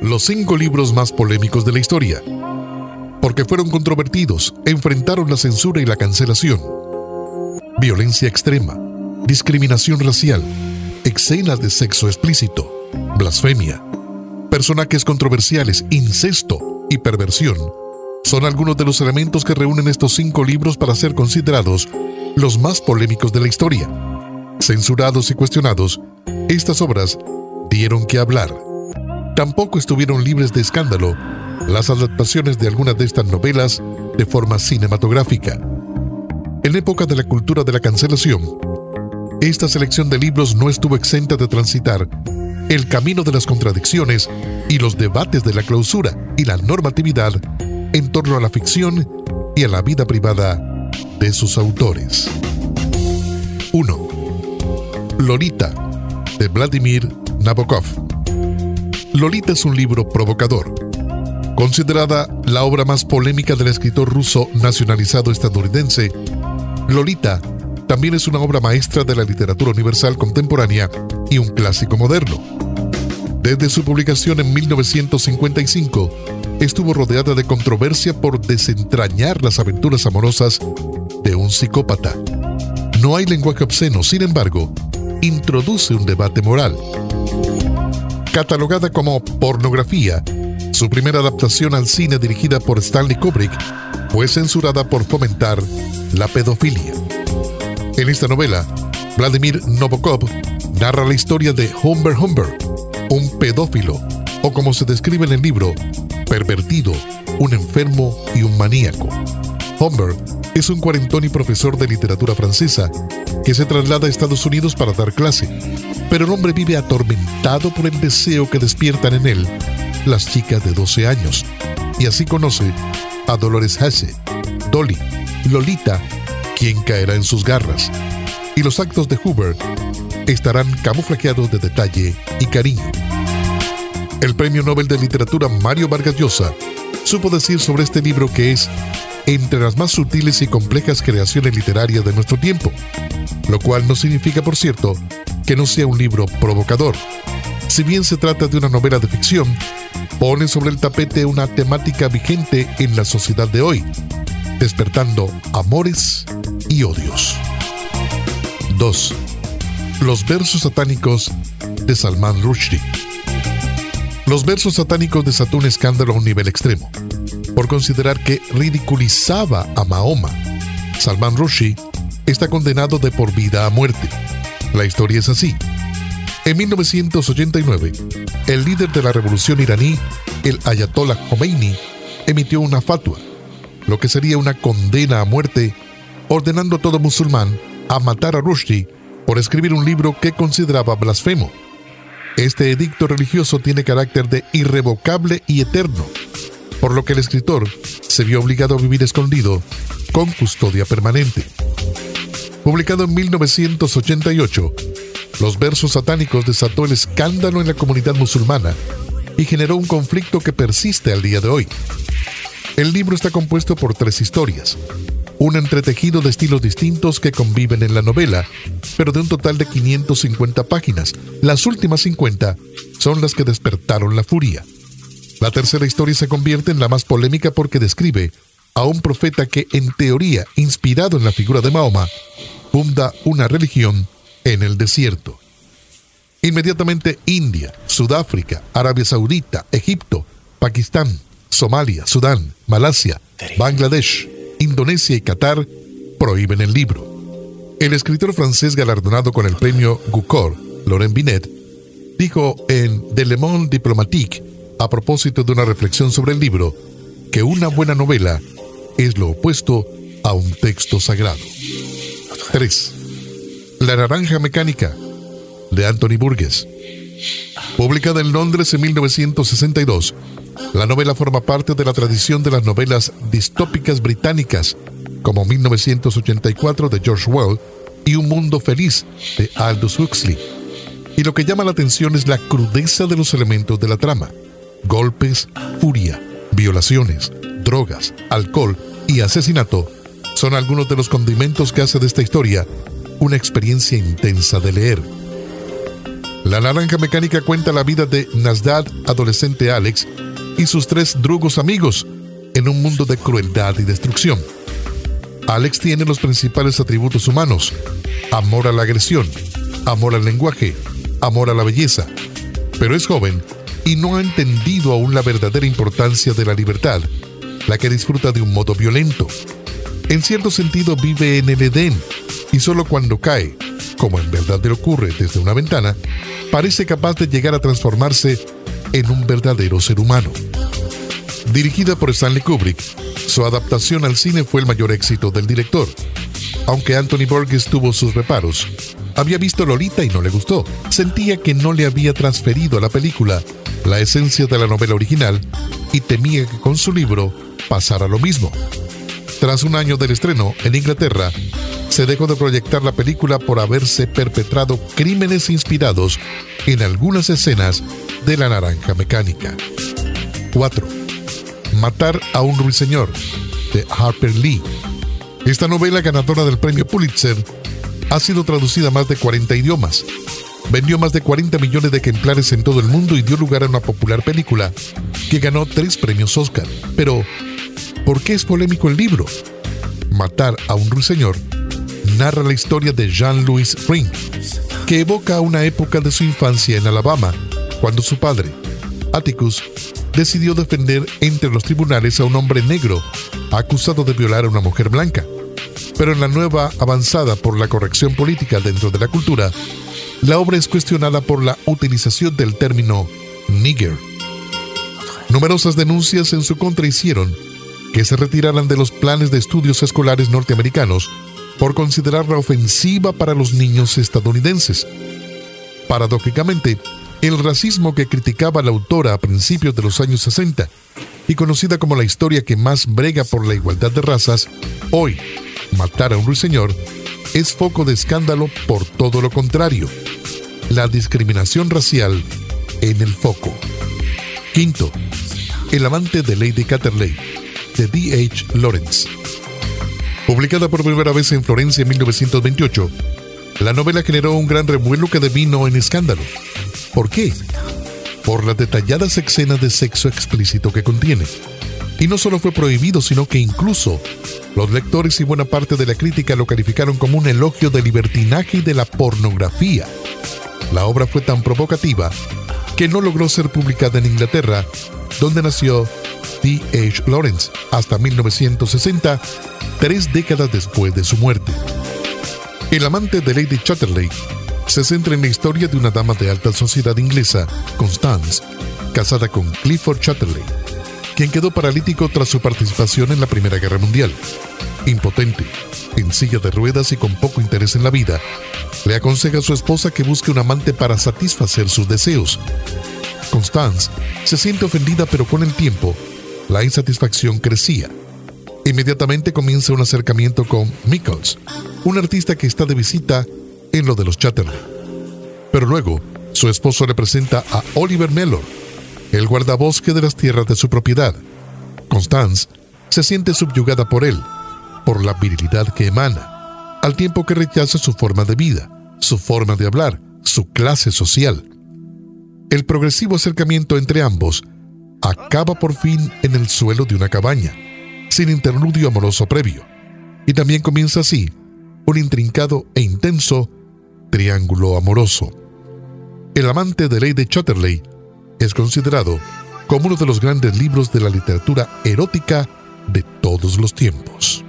Los cinco libros más polémicos de la historia. Porque fueron controvertidos, enfrentaron la censura y la cancelación. Violencia extrema, discriminación racial, escenas de sexo explícito, blasfemia, personajes controversiales, incesto y perversión son algunos de los elementos que reúnen estos cinco libros para ser considerados los más polémicos de la historia. Censurados y cuestionados, estas obras dieron que hablar. Tampoco estuvieron libres de escándalo las adaptaciones de algunas de estas novelas de forma cinematográfica. En época de la cultura de la cancelación, esta selección de libros no estuvo exenta de transitar el camino de las contradicciones y los debates de la clausura y la normatividad en torno a la ficción y a la vida privada de sus autores. 1. Lolita, de Vladimir Nabokov. Lolita es un libro provocador, considerada la obra más polémica del escritor ruso nacionalizado estadounidense. Lolita también es una obra maestra de la literatura universal contemporánea y un clásico moderno. Desde su publicación en 1955, estuvo rodeada de controversia por desentrañar las aventuras amorosas de un psicópata. No hay lenguaje obsceno, sin embargo, introduce un debate moral. Catalogada como pornografía, su primera adaptación al cine dirigida por Stanley Kubrick fue censurada por fomentar la pedofilia. En esta novela, Vladimir Novokov narra la historia de Humber Humber, un pedófilo, o como se describe en el libro, pervertido, un enfermo y un maníaco. Humber es un cuarentón y profesor de literatura francesa que se traslada a Estados Unidos para dar clase, pero el hombre vive atormentado por el deseo que despiertan en él las chicas de 12 años, y así conoce a Dolores Hesse, Dolly, Lolita, quien caerá en sus garras, y los actos de Huber estarán camuflajeados de detalle y cariño. El premio Nobel de Literatura Mario Vargas Llosa supo decir sobre este libro que es entre las más sutiles y complejas creaciones literarias de nuestro tiempo, lo cual no significa, por cierto, que no sea un libro provocador. Si bien se trata de una novela de ficción, pone sobre el tapete una temática vigente en la sociedad de hoy, despertando amores y odios. 2. Los versos satánicos de Salman Rushdie. Los versos satánicos desató un escándalo a un nivel extremo, por considerar que ridiculizaba a Mahoma. Salman Rushdie está condenado de por vida a muerte. La historia es así. En 1989, el líder de la revolución iraní, el Ayatollah Khomeini, emitió una fatua, lo que sería una condena a muerte, ordenando a todo musulmán a matar a Rushdie por escribir un libro que consideraba blasfemo este edicto religioso tiene carácter de irrevocable y eterno, por lo que el escritor se vio obligado a vivir escondido con custodia permanente. Publicado en 1988, los versos satánicos desató el escándalo en la comunidad musulmana y generó un conflicto que persiste al día de hoy. El libro está compuesto por tres historias, un entretejido de estilos distintos que conviven en la novela, pero de un total de 550 páginas. Las últimas 50 son las que despertaron la furia. La tercera historia se convierte en la más polémica porque describe a un profeta que, en teoría, inspirado en la figura de Mahoma, funda una religión en el desierto. Inmediatamente India, Sudáfrica, Arabia Saudita, Egipto, Pakistán, Somalia, Sudán, Malasia, Bangladesh, Indonesia y Qatar prohíben el libro. El escritor francés galardonado con el premio Goncourt, Laurent Binet, dijo en Le Monde Diplomatique, a propósito de una reflexión sobre el libro, que una buena novela es lo opuesto a un texto sagrado. 3. La naranja mecánica, de Anthony Burgess. Publicada en Londres en 1962, la novela forma parte de la tradición de las novelas distópicas británicas, como 1984 de George Orwell y Un Mundo Feliz de Aldous Huxley. Y lo que llama la atención es la crudeza de los elementos de la trama. Golpes, furia, violaciones, drogas, alcohol y asesinato son algunos de los condimentos que hace de esta historia una experiencia intensa de leer. La naranja mecánica cuenta la vida de Nasdad, adolescente Alex, y sus tres drugos amigos en un mundo de crueldad y destrucción. Alex tiene los principales atributos humanos, amor a la agresión, amor al lenguaje, amor a la belleza, pero es joven y no ha entendido aún la verdadera importancia de la libertad, la que disfruta de un modo violento. En cierto sentido vive en el Edén y solo cuando cae, como en verdad le ocurre desde una ventana, parece capaz de llegar a transformarse en un verdadero ser humano. Dirigida por Stanley Kubrick, su adaptación al cine fue el mayor éxito del director. Aunque Anthony Burgess tuvo sus reparos, había visto Lolita y no le gustó. Sentía que no le había transferido a la película la esencia de la novela original y temía que con su libro pasara lo mismo. Tras un año del estreno en Inglaterra, se dejó de proyectar la película por haberse perpetrado crímenes inspirados en algunas escenas de La Naranja Mecánica. 4. Matar a un ruiseñor, de Harper Lee. Esta novela ganadora del premio Pulitzer ha sido traducida a más de 40 idiomas. Vendió más de 40 millones de ejemplares en todo el mundo y dio lugar a una popular película que ganó tres premios Oscar. Pero, ¿por qué es polémico el libro? Matar a un ruiseñor narra la historia de Jean-Louis Ring, que evoca una época de su infancia en Alabama, cuando su padre, Atticus, decidió defender entre los tribunales a un hombre negro acusado de violar a una mujer blanca. Pero en la nueva avanzada por la corrección política dentro de la cultura, la obra es cuestionada por la utilización del término nigger. Numerosas denuncias en su contra hicieron que se retiraran de los planes de estudios escolares norteamericanos por considerarla ofensiva para los niños estadounidenses. Paradójicamente, el racismo que criticaba la autora a principios de los años 60 y conocida como la historia que más brega por la igualdad de razas, hoy, matar a un ruiseñor, es foco de escándalo por todo lo contrario. La discriminación racial en el foco. Quinto, El amante de Lady Catterley, de D. H. Lawrence. Publicada por primera vez en Florencia en 1928, la novela generó un gran revuelo que devino en escándalo. ¿Por qué? Por las detalladas escenas de sexo explícito que contiene. Y no solo fue prohibido, sino que incluso los lectores y buena parte de la crítica lo calificaron como un elogio del libertinaje y de la pornografía. La obra fue tan provocativa que no logró ser publicada en Inglaterra, donde nació D. H. Lawrence hasta 1960, tres décadas después de su muerte. El amante de Lady Chatterley se centra en la historia de una dama de alta sociedad inglesa, Constance, casada con Clifford Chatterley, quien quedó paralítico tras su participación en la Primera Guerra Mundial. Impotente, en silla de ruedas y con poco interés en la vida, le aconseja a su esposa que busque un amante para satisfacer sus deseos. Constance se siente ofendida pero con el tiempo la insatisfacción crecía. Inmediatamente comienza un acercamiento con Mikkels, un artista que está de visita en lo de los Chatterley. Pero luego, su esposo le presenta a Oliver Mellor, el guardabosque de las tierras de su propiedad. Constance se siente subyugada por él, por la virilidad que emana, al tiempo que rechaza su forma de vida, su forma de hablar, su clase social. El progresivo acercamiento entre ambos acaba por fin en el suelo de una cabaña, sin interludio amoroso previo, y también comienza así un intrincado e intenso triángulo amoroso. El amante de Lady Chatterley es considerado como uno de los grandes libros de la literatura erótica de todos los tiempos.